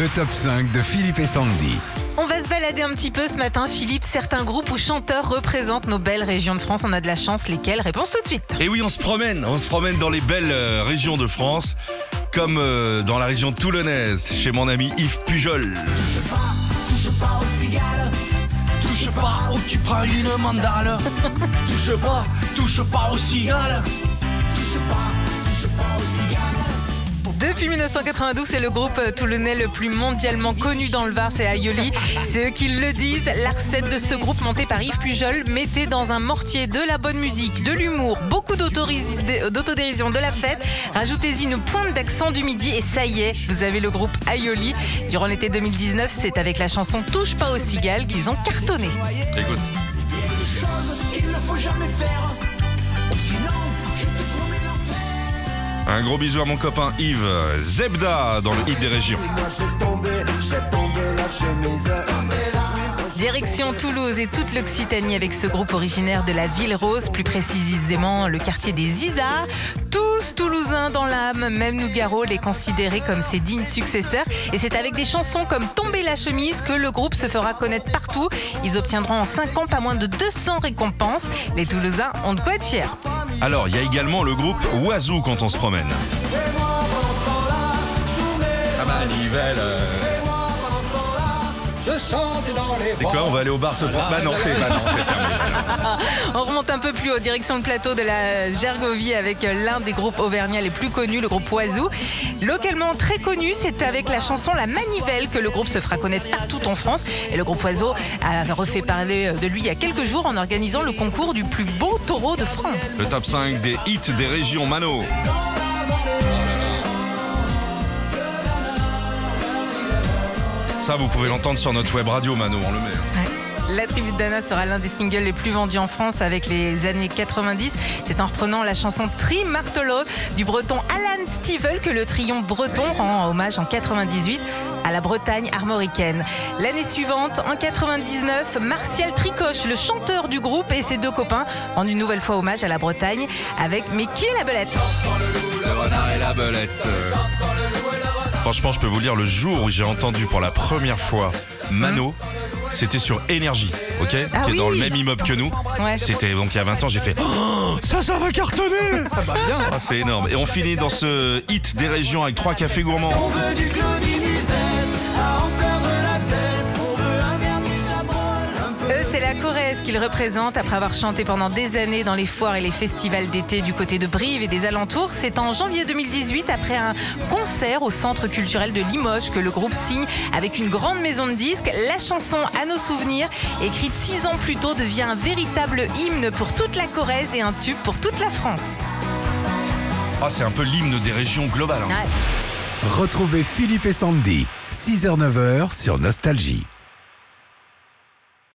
Le top 5 de Philippe et Sandy. On va se balader un petit peu ce matin, Philippe. Certains groupes ou chanteurs représentent nos belles régions de France. On a de la chance. Lesquelles? Réponse tout de suite. Et oui, on se promène, on se promène dans les belles euh, régions de France, comme euh, dans la région toulonnaise, chez mon ami Yves Pujol. Touche pas au cigale, touche pas ou tu prends une mandale. touche pas, touche pas au cigale, Depuis 1992, c'est le groupe euh, toulonnais le plus mondialement connu dans le Var, c'est Aioli. C'est eux qui le disent. La recette de ce groupe monté par Yves Pujol mettait dans un mortier de la bonne musique, de l'humour, beaucoup d'autoris- d'autodérision, de la fête. Rajoutez-y une pointe d'accent du midi et ça y est, vous avez le groupe Aioli. Durant l'été 2019, c'est avec la chanson Touche pas aux cigales qu'ils ont cartonné. Écoute, Il y a des choses qu'il ne faut jamais faire, ou sinon je te promets l'enfer. Un gros bisou à mon copain Yves Zebda dans le hit des régions. Moi j'ai tombé, j'ai tombé la chemise. Direction Toulouse et toute l'Occitanie avec ce groupe originaire de la Ville Rose, plus précisément le quartier des Isards. Tous toulousains dans l'âme, même Nougaro les considérait comme ses dignes successeurs. Et c'est avec des chansons comme Tomber la chemise que le groupe se fera connaître partout. Ils obtiendront en 5 ans pas moins de 200 récompenses. Les Toulousains ont de quoi être fiers. Alors, il y a également le groupe Oiseau quand on se promène. Je chante dans les C'est quoi On va aller au bar se prendre Bah non, c'est bah non, c'est fermé. On remonte un peu plus haut, direction le plateau de la Gergovie avec l'un des groupes auvergnats les plus connus, le groupe Oiseau. Localement très connu, c'est avec la chanson La Manivelle que le groupe se fera connaître partout en France. Et le groupe Oiseau a refait parler de lui il y a quelques jours en organisant le concours du plus beau taureau de France. Le top 5 des hits des régions Mano. Ça, vous pouvez l'entendre sur notre web radio Mano, on le met. Ouais. La tribu de Dana sera l'un des singles les plus vendus en France avec les années 90. C'est en reprenant la chanson Tri Martelo du breton Alan Stivell que le triomphe breton rend hommage en 98 à la Bretagne armoricaine. L'année suivante, en 99, Martial Tricoche, le chanteur du groupe et ses deux copains rendent une nouvelle fois hommage à la Bretagne avec Mais qui est la belette? Le renard et la belette. Franchement, je peux vous dire, le jour où j'ai entendu pour la première fois Mano, c'était sur Énergie, ok Hein Ah Qui est dans le même immeuble que nous. Ouais. C'était donc il y a 20 ans, j'ai fait Oh, ça, ça va cartonner Ah, C'est énorme. Et on finit dans ce hit des régions avec trois cafés gourmands. On veut du qu'ils représentent après avoir chanté pendant des années dans les foires et les festivals d'été du côté de Brive et des alentours. C'est en janvier 2018, après un concert au Centre culturel de Limoges, que le groupe signe avec une grande maison de disques. La chanson À nos souvenirs, écrite six ans plus tôt, devient un véritable hymne pour toute la Corrèze et un tube pour toute la France. Ah, c'est un peu l'hymne des régions globales. hein. Ouais. Retrouvez Philippe et Sandy. 6h-9h sur Nostalgie.